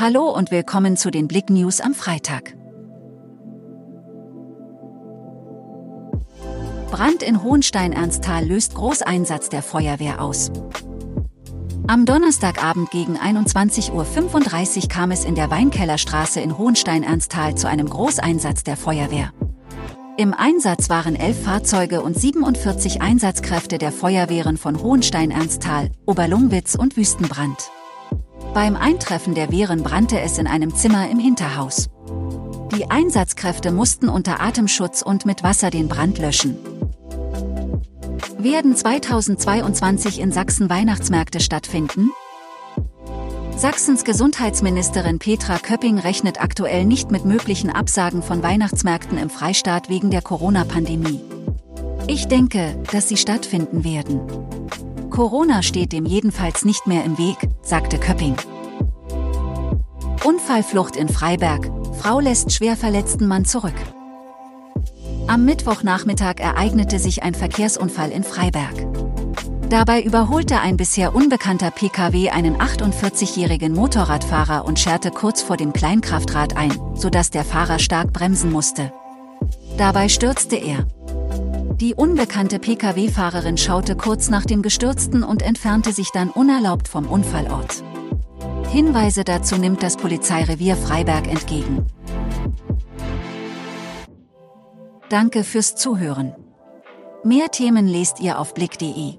Hallo und willkommen zu den Blick News am Freitag. Brand in Hohenstein-Ernsthal löst Großeinsatz der Feuerwehr aus. Am Donnerstagabend gegen 21.35 Uhr kam es in der Weinkellerstraße in Hohenstein-Ernsthal zu einem Großeinsatz der Feuerwehr. Im Einsatz waren elf Fahrzeuge und 47 Einsatzkräfte der Feuerwehren von Hohenstein-Ernsthal, Oberlungwitz und Wüstenbrand. Beim Eintreffen der Wehren brannte es in einem Zimmer im Hinterhaus. Die Einsatzkräfte mussten unter Atemschutz und mit Wasser den Brand löschen. Werden 2022 in Sachsen Weihnachtsmärkte stattfinden? Sachsens Gesundheitsministerin Petra Köpping rechnet aktuell nicht mit möglichen Absagen von Weihnachtsmärkten im Freistaat wegen der Corona-Pandemie. Ich denke, dass sie stattfinden werden. Corona steht dem jedenfalls nicht mehr im Weg, sagte Köpping. Unfallflucht in Freiberg. Frau lässt schwer verletzten Mann zurück. Am Mittwochnachmittag ereignete sich ein Verkehrsunfall in Freiberg. Dabei überholte ein bisher unbekannter Pkw einen 48-jährigen Motorradfahrer und scherte kurz vor dem Kleinkraftrad ein, sodass der Fahrer stark bremsen musste. Dabei stürzte er. Die unbekannte Pkw-Fahrerin schaute kurz nach dem Gestürzten und entfernte sich dann unerlaubt vom Unfallort. Hinweise dazu nimmt das Polizeirevier Freiberg entgegen. Danke fürs Zuhören. Mehr Themen lest ihr auf blick.de.